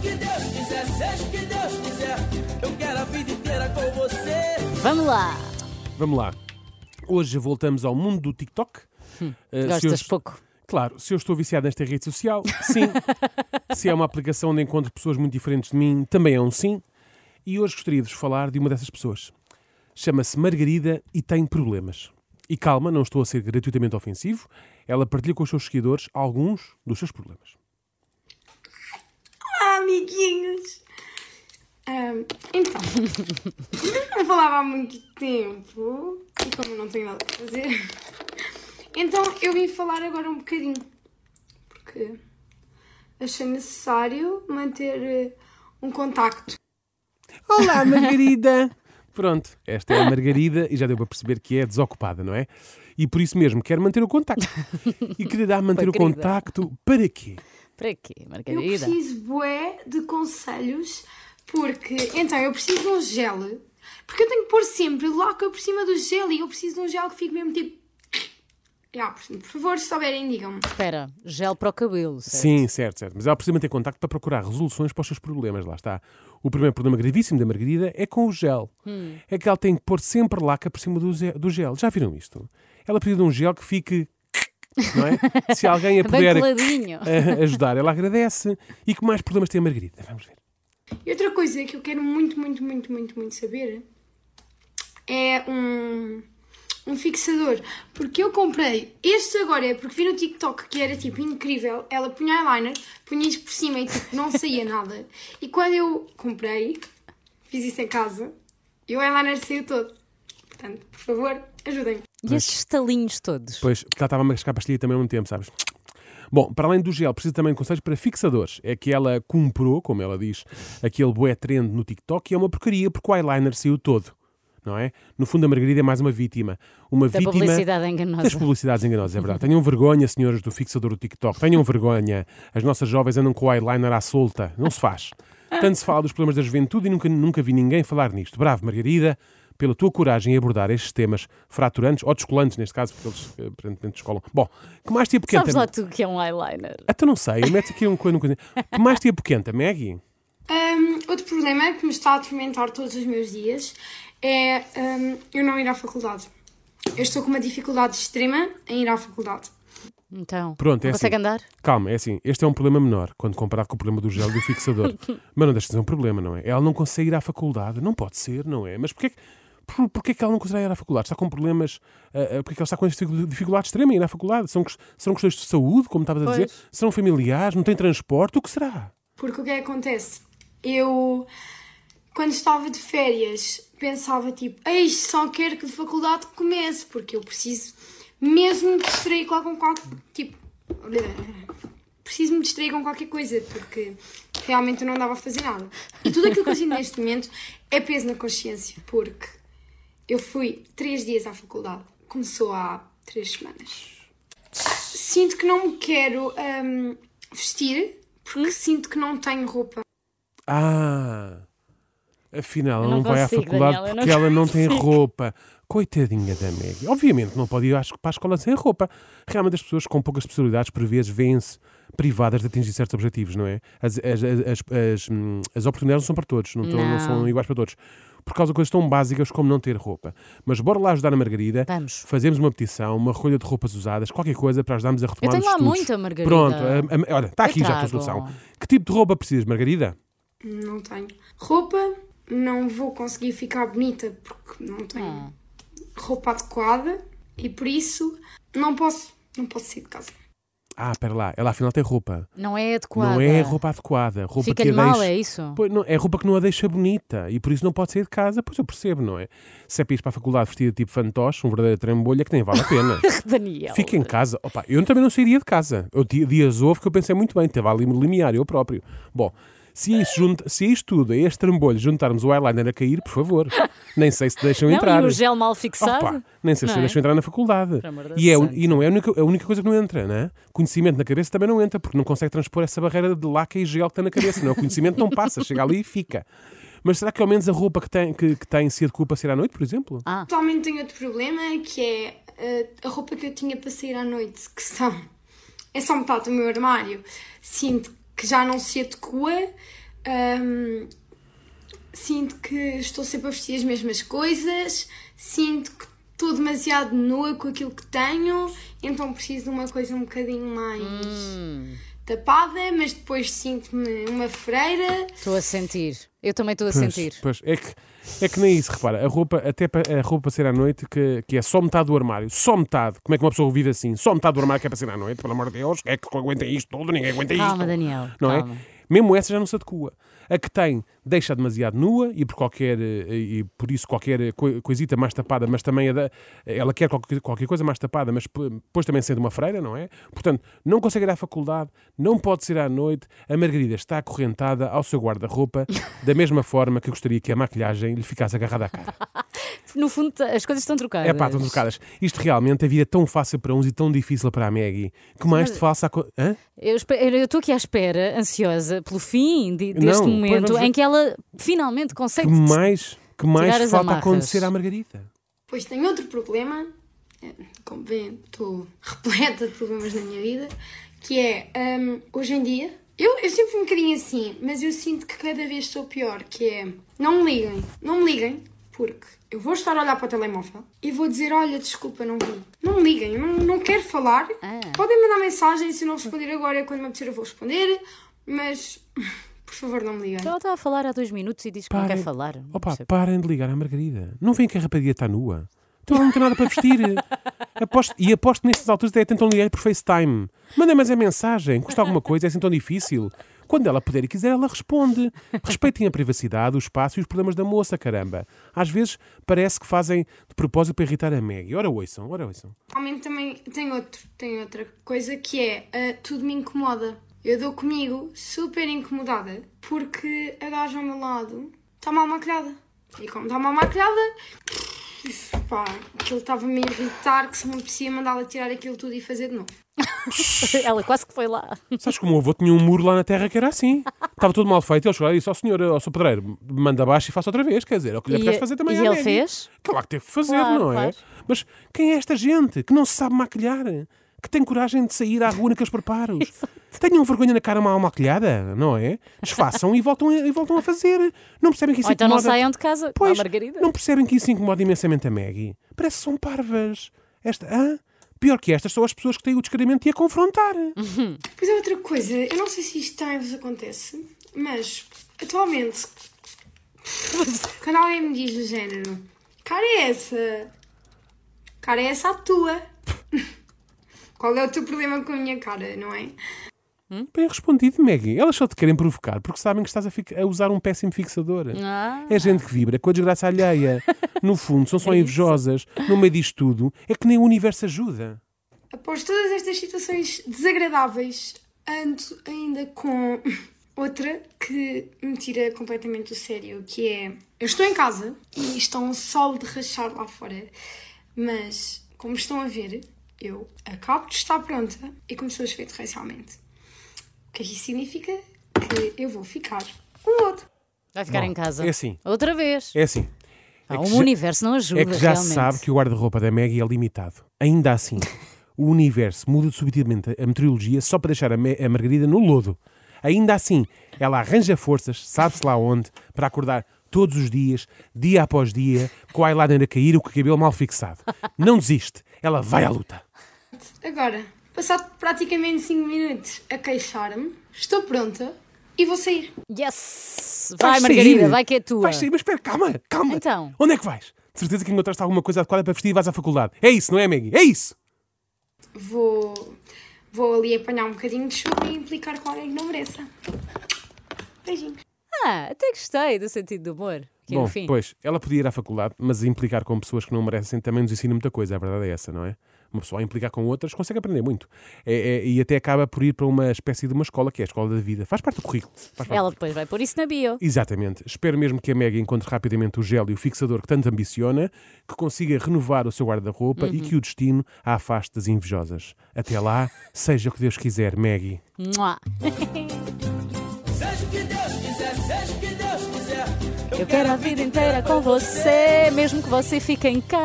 que Deus quiser, seja o que Deus quiser. Eu quero a vida inteira com você. Vamos lá. Vamos lá. Hoje voltamos ao mundo do TikTok. Uh, se eu- Gostas pouco? Claro, se eu estou viciado nesta rede social, sim. se é uma aplicação onde encontro pessoas muito diferentes de mim, também é um sim. E hoje gostaria de vos falar de uma dessas pessoas. Chama-se Margarida e tem problemas. E calma, não estou a ser gratuitamente ofensivo. Ela partilha com os seus seguidores alguns dos seus problemas. Olá, amiguinhos! Ahm, então, como eu não falava há muito tempo e como eu não tenho nada a fazer, então eu vim falar agora um bocadinho porque achei necessário manter eh, um contacto. Olá, Margarida! Pronto, esta é a Margarida e já deu para perceber que é desocupada, não é? E por isso mesmo quer manter o contacto. E quererá manter o querida. contacto para quê? Para quê, Eu Margarida? preciso, bué, de conselhos porque, então, eu preciso de um gel porque eu tenho que pôr sempre laca por cima do gel e eu preciso de um gel que fique mesmo tipo. Já, por por favor, se souberem, digam-me. Espera, gel para o cabelo, certo? Sim, certo, certo. Mas ela precisa manter contacto para procurar resoluções para os seus problemas. Lá está. O primeiro problema gravíssimo da Margarida é com o gel. É que ela tem que pôr sempre laca por cima do gel. Já viram isto? Ela precisa de um gel que fique. Não é? Se alguém a puder ajudar, ela agradece. E que mais problemas tem a Margarida? Vamos ver. E outra coisa que eu quero muito, muito, muito, muito, muito saber é um, um fixador. Porque eu comprei este agora, é porque vi no TikTok que era tipo incrível. Ela punha eyeliner, punha isto por cima e tipo não saía nada. E quando eu comprei, fiz isso em casa, e o eyeliner saiu todo. Portanto, por favor, ajudem-me. E esses estalinhos todos? Pois, porque ela estava a mascar a pastilha também ao mesmo tempo, sabes? Bom, para além do gel, precisa também de conselhos para fixadores. É que ela comprou, como ela diz, aquele bué trend no TikTok e é uma porcaria porque o eyeliner saiu todo. Não é? No fundo, a Margarida é mais uma vítima. Uma Da vítima publicidade enganosa. das publicidades enganosas, é verdade. Tenham vergonha, senhores do fixador do TikTok. Tenham vergonha. As nossas jovens andam com o eyeliner à solta. Não se faz. Tanto se fala dos problemas da juventude e nunca, nunca vi ninguém falar nisto. Bravo, Margarida, pela tua coragem em abordar estes temas fraturantes, ou descolantes, neste caso, porque eles eh, aparentemente descolam. Bom, que mais te apoquenta? Sabes lá tu que é um eyeliner? Até não sei, mete aqui uma coisa. Que mais te apoquenta, Maggie? Um, outro problema que me está a atormentar todos os meus dias é um, eu não ir à faculdade. Eu estou com uma dificuldade extrema em ir à faculdade. Então, Pronto, é consegue assim. andar? Calma, é assim, este é um problema menor quando comparado com o problema do gel e do fixador. Mas não deixa de ser um problema, não é? Ela não consegue ir à faculdade, não pode ser, não é? Mas porquê, que- por, porquê que ela não consegue ir à faculdade? Está com problemas, ah, ah, porque ela está com esta dificuldade extrema em ir à faculdade? São, serão questões de saúde, como estavas a dizer? Pois. Serão familiares? Não tem transporte? O que será? Porque o que é que acontece? Eu, quando estava de férias, pensava tipo, ei, só quero que a faculdade comece, porque eu preciso mesmo me distrair com com qualquer tipo. Preciso me distrair com qualquer coisa, porque realmente eu não andava a fazer nada. E tudo aquilo que eu sinto neste momento é peso na consciência, porque eu fui três dias à faculdade, começou há três semanas. Sinto que não me quero hum, vestir, porque sinto que não tenho roupa. Ah, afinal, ela Eu não não, vai à faculdade Daniela, eu não porque ela não tem roupa. Coitadinha da Maggie. Obviamente não pode ir para a escola sem roupa. Realmente as pessoas com poucas possibilidades, por vezes, vêem-se privadas de atingir certos objetivos, não é? As, as, as, as, as, as oportunidades não são para todos, não, estão- não são Não. iguais para todos. Por causa de coisas tão básicas como não ter roupa. Mas bora lá ajudar a Margarida. Vamos. Fazemos uma petição, uma recolha de roupas usadas, qualquer coisa para ajudarmos a retomar tenho os lá estudos. muita, Margarida. Pronto, a- a- olha, está aqui Eu já a tua solução. Que tipo de roupa precisas, Margarida? Não tenho. Roupa, não vou conseguir ficar bonita porque não tenho roupa adequada e por isso não posso, não posso sair de casa. Ah, espera lá, ela afinal tem roupa. Não é adequada. Não é roupa adequada. Roupa que Fica-lhe a mal, deixa... é isso? Pois, não, é roupa que não a deixa bonita e por isso não pode sair de casa. Pois eu percebo, não é? Se é para ir para a faculdade vestida tipo fantoche, um verdadeiro trambolha, que nem vale a pena. Daniel. Fica em casa. Opa, eu também não sairia de casa. Eu dias houve que eu pensei muito bem, teve ali limiar, eu próprio. Bom, se a isto, junta, se a isto tudo, a este trambolho, juntarmos o eyeliner a cair, por favor, nem sei se deixam Não, entrar. e o gel mal fixado? Opa, nem sei se Não é? deixam entrar na faculdade. E, é, e não é a única, a única coisa que não entra, né? Conhecimento na cabeça também não entra, porque não consegue transpor essa barreira de laca e gel que está na cabeça. Não, é? o conhecimento não passa, chega ali e fica. Mas será que ao menos a roupa que tem, que, que tem se adequa para sair à noite, por exemplo? Ah. Atualmente tenho outro problema que é eh, a roupa que eu tinha para sair à noite, que são. É só metade do meu armário. Sinto que já não se adequa Ahm, sinto que estou sempre a vestir as mesmas coisas, sinto que estou demasiado nua com aquilo que tenho, então preciso de uma coisa um bocadinho mais tapada, mas depois sinto-me uma freira. Estou a sentir. Eu também estou a Pois, sentir. pois, é, que, é que nem isso, repara, a roupa, até a roupa para ser à noite, que, que é só metade do armário, só metade. Como é que uma pessoa vive assim? Só metade do armário que é para ser à noite, pelo amor de Deus, é que aguenta isto tudo, ninguém aguenta isto. Calma, Daniel. não calma. é? Mesmo essa já não se adequa. A que tem deixa demasiado nua e por qualquer eh, e por isso qualquer coi- coisita mais tapada, mas também ela quer qualquer, coisa mais tapada, mas depois também sendo uma freira, não é? Portanto, não consegue ir à faculdade, não pode ser à noite. A Margarida está acorrentada ao seu guarda-roupa da mesma forma que gostaria que a maquilhagem lhe ficasse agarrada à cara. No fundo, as coisas estão trocadas. É pá, estão trocadas. Isto realmente, a vida é tão fácil para uns e tão difícil para a Maggie. Que mais te faça a co... Hã? Eu estou aqui à espera, ansiosa, pelo fim de- deste Não, momento pois, em que ela finalmente consegue. Que mais, que mais falta amarras. acontecer à Margarida? Depois tenho outro problema, eh, como vêem, estou repleta de problemas na minha vida, que é, hum, hoje em dia, eu, eu sempre fui um bocadinho assim, mas eu sinto que cada vez sou pior, que é, não me liguem, não me liguem, porque eu vou estar a olhar para o telemóvel e vou dizer, olha, desculpa, não vi. Não me liguem, eu não, não quero falar. Ah. Podem mandar mensagem, se eu não responder agora, quando me apetecer eu vou responder, mas, por favor, não me liguem. Ela está a falar há dois minutos e diz que não Parem- quer falar. Não Opa, percebo. parem de ligar à Margarida. Não veem que a rapariga está nua. Então não tem nada para vestir. Aposto- e aposto nestas alturas até tentam ligar por FaceTime. Mandem mais a mensagem. Custa alguma coisa? É assim tão difícil. Quando ela puder e quiser, ela responde. Respeitem a privacidade, o espaço e os problemas da moça, caramba. Às vezes parece que fazem de propósito para irritar a Maggie. Ora ouçam, ora ouçam. Realmente também tem, outro, tem outra coisa que é ah, tudo me incomoda. Eu dou comigo super incomodada porque a gaja ao meu lado está mal maquilhada. E como está mal maquilhada, pá, aquilo estava-me a irritar que se me apetecia mandá-la tirar aquilo tudo e fazer de novo. Ela quase que foi lá. Sabes que o meu avô tinha um muro lá na terra que era assim. Estava tudo mal feito. Ele chegou lá e disse ao senhor, ao seu pedreiro, manda abaixo e faça outra vez. Quer dizer, é o que lhe apetece fazer também e ele Maggie. fez? Claro que teve que fazer, Claro, não é? claro. Mas quem é esta gente que não se sabe maquilhar? Que tem coragem de sair à rua naqueles preparos? Tenham vergonha na cara mal maquilhada, não é? Desfaçam e voltam, a- e voltam a fazer. Não percebem que isso Ou então não incomoda... saiam de casa. Pois, Margarida. não percebem que isso incomoda imensamente a Maggie? Parece que são parvas. Esta, hã? Pior que estas são as pessoas que têm o descaramento de a confrontar. Depois é outra coisa, eu não sei se isto também vos acontece, mas atualmente, quando alguém me diz do género, cara é essa? Cara é essa a tua? Qual é o teu problema com a minha cara, não é? Bem respondido, Maggie. Elas só te querem provocar porque sabem que estás a, a usar um péssimo fixador. Ah. É gente que vibra com a desgraça alheia. No fundo, são só invejosas. No meio disto tudo, é que nem o universo ajuda. Após todas estas situações desagradáveis, ando ainda com outra que me tira completamente do sério, que é eu estou em casa e está um sol de rachar lá fora, mas como estão a ver, eu acabo de estar pronta e começou a chover torrencialmente. O que é que isso significa? Que eu vou ficar com o outro. Vai ficar Bom, em casa. é assim. Outra vez. É assim. Ah, é o já- universo não ajuda. É que já realmente. se sabe que o guarda-roupa da Maggie é limitado. Ainda assim, o universo muda subitamente a meteorologia só para deixar a, Ma- a Margarida no lodo. Ainda assim, ela arranja forças, sabe-se lá onde, para acordar todos os dias, dia após dia, com o eyeliner a cair e com o cabelo mal fixado. Não desiste. Ela vai à luta. Agora, passado praticamente 5 minutos a queixar-me, estou pronta e vou sair. Yes! Vai, Vais Margarida, sair. vai que é tua. Vais sair, mas espera, calma, calma. Então. Onde é que vais? De certeza que encontraste alguma coisa adequada para vestir e vais à faculdade. É isso, não é, Maggie? É isso! Vou, vou ali apanhar um bocadinho de chuva e implicar com alguém que não mereça. Beijinhos. Ah, até gostei do sentido do humor. Que Bom, no fim. pois, ela podia ir à faculdade, mas implicar com pessoas que não merecem também nos ensina muita coisa, a verdade é essa, não é? Uma pessoa a implicar com outras consegue aprender muito. É- é- e até acaba por ir para uma espécie de uma escola, que é a escola da vida. Faz parte do currículo. Faz parte Ela depois vai pôr isso na bio. Exatamente. Espero mesmo que a Maggie encontre rapidamente o gel e o fixador que tanto ambiciona, que consiga renovar o seu guarda-roupa e que o destino a afaste das invejosas. Até lá, seja o que Deus quiser, Maggie. Mua. Seja o que Deus quiser, seja o que Deus quiser. Eu quero a vida inteira com você, mesmo que você fique em casa.